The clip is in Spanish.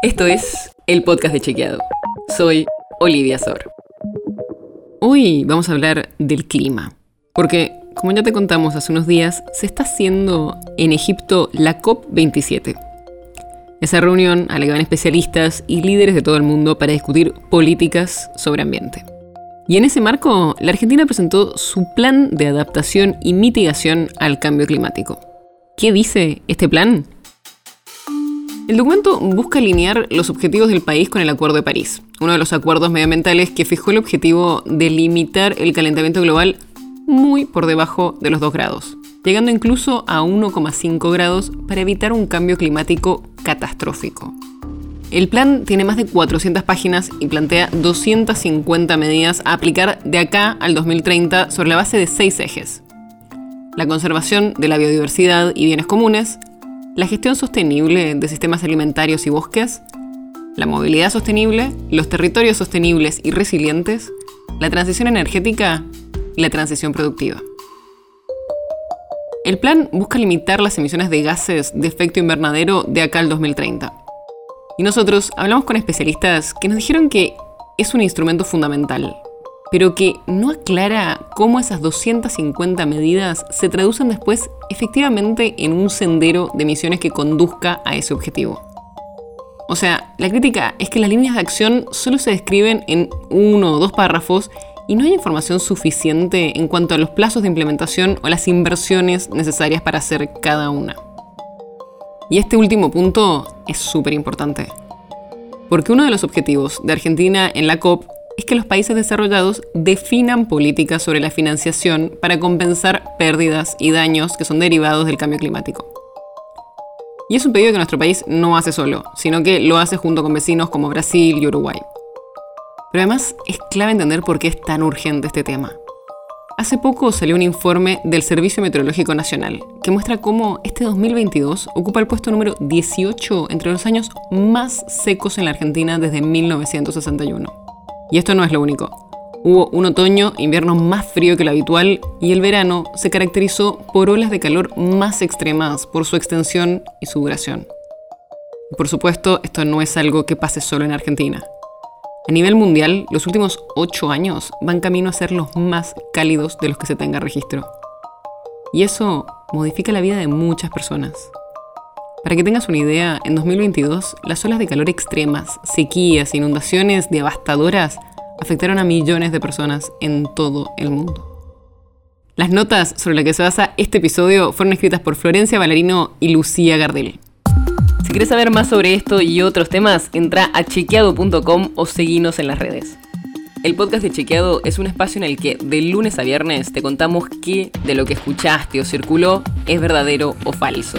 Esto es el podcast de Chequeado. Soy Olivia Sor. Hoy vamos a hablar del clima, porque como ya te contamos hace unos días, se está haciendo en Egipto la COP27. Esa reunión a la que van especialistas y líderes de todo el mundo para discutir políticas sobre ambiente. Y en ese marco, la Argentina presentó su plan de adaptación y mitigación al cambio climático. ¿Qué dice este plan? El documento busca alinear los objetivos del país con el Acuerdo de París, uno de los acuerdos medioambientales que fijó el objetivo de limitar el calentamiento global muy por debajo de los 2 grados, llegando incluso a 1,5 grados para evitar un cambio climático catastrófico. El plan tiene más de 400 páginas y plantea 250 medidas a aplicar de acá al 2030 sobre la base de seis ejes. La conservación de la biodiversidad y bienes comunes, la gestión sostenible de sistemas alimentarios y bosques, la movilidad sostenible, los territorios sostenibles y resilientes, la transición energética y la transición productiva. El plan busca limitar las emisiones de gases de efecto invernadero de acá al 2030. Y nosotros hablamos con especialistas que nos dijeron que es un instrumento fundamental, pero que no aclara cómo esas 250 medidas se traducen después efectivamente en un sendero de emisiones que conduzca a ese objetivo. O sea, la crítica es que las líneas de acción solo se describen en uno o dos párrafos y no hay información suficiente en cuanto a los plazos de implementación o las inversiones necesarias para hacer cada una. Y este último punto es súper importante. Porque uno de los objetivos de Argentina en la COP es que los países desarrollados definan políticas sobre la financiación para compensar pérdidas y daños que son derivados del cambio climático. Y es un pedido que nuestro país no hace solo, sino que lo hace junto con vecinos como Brasil y Uruguay. Pero además es clave entender por qué es tan urgente este tema. Hace poco salió un informe del Servicio Meteorológico Nacional que muestra cómo este 2022 ocupa el puesto número 18 entre los años más secos en la Argentina desde 1961. Y esto no es lo único. Hubo un otoño, invierno más frío que lo habitual y el verano se caracterizó por olas de calor más extremas por su extensión y su duración. por supuesto, esto no es algo que pase solo en Argentina. A nivel mundial, los últimos ocho años van camino a ser los más cálidos de los que se tenga registro. Y eso modifica la vida de muchas personas. Para que tengas una idea, en 2022 las olas de calor extremas, sequías, inundaciones devastadoras afectaron a millones de personas en todo el mundo. Las notas sobre las que se basa este episodio fueron escritas por Florencia Valerino y Lucía Gardel. Si quieres saber más sobre esto y otros temas, entra a chequeado.com o seguinos en las redes. El podcast de Chequeado es un espacio en el que de lunes a viernes te contamos qué de lo que escuchaste o circuló es verdadero o falso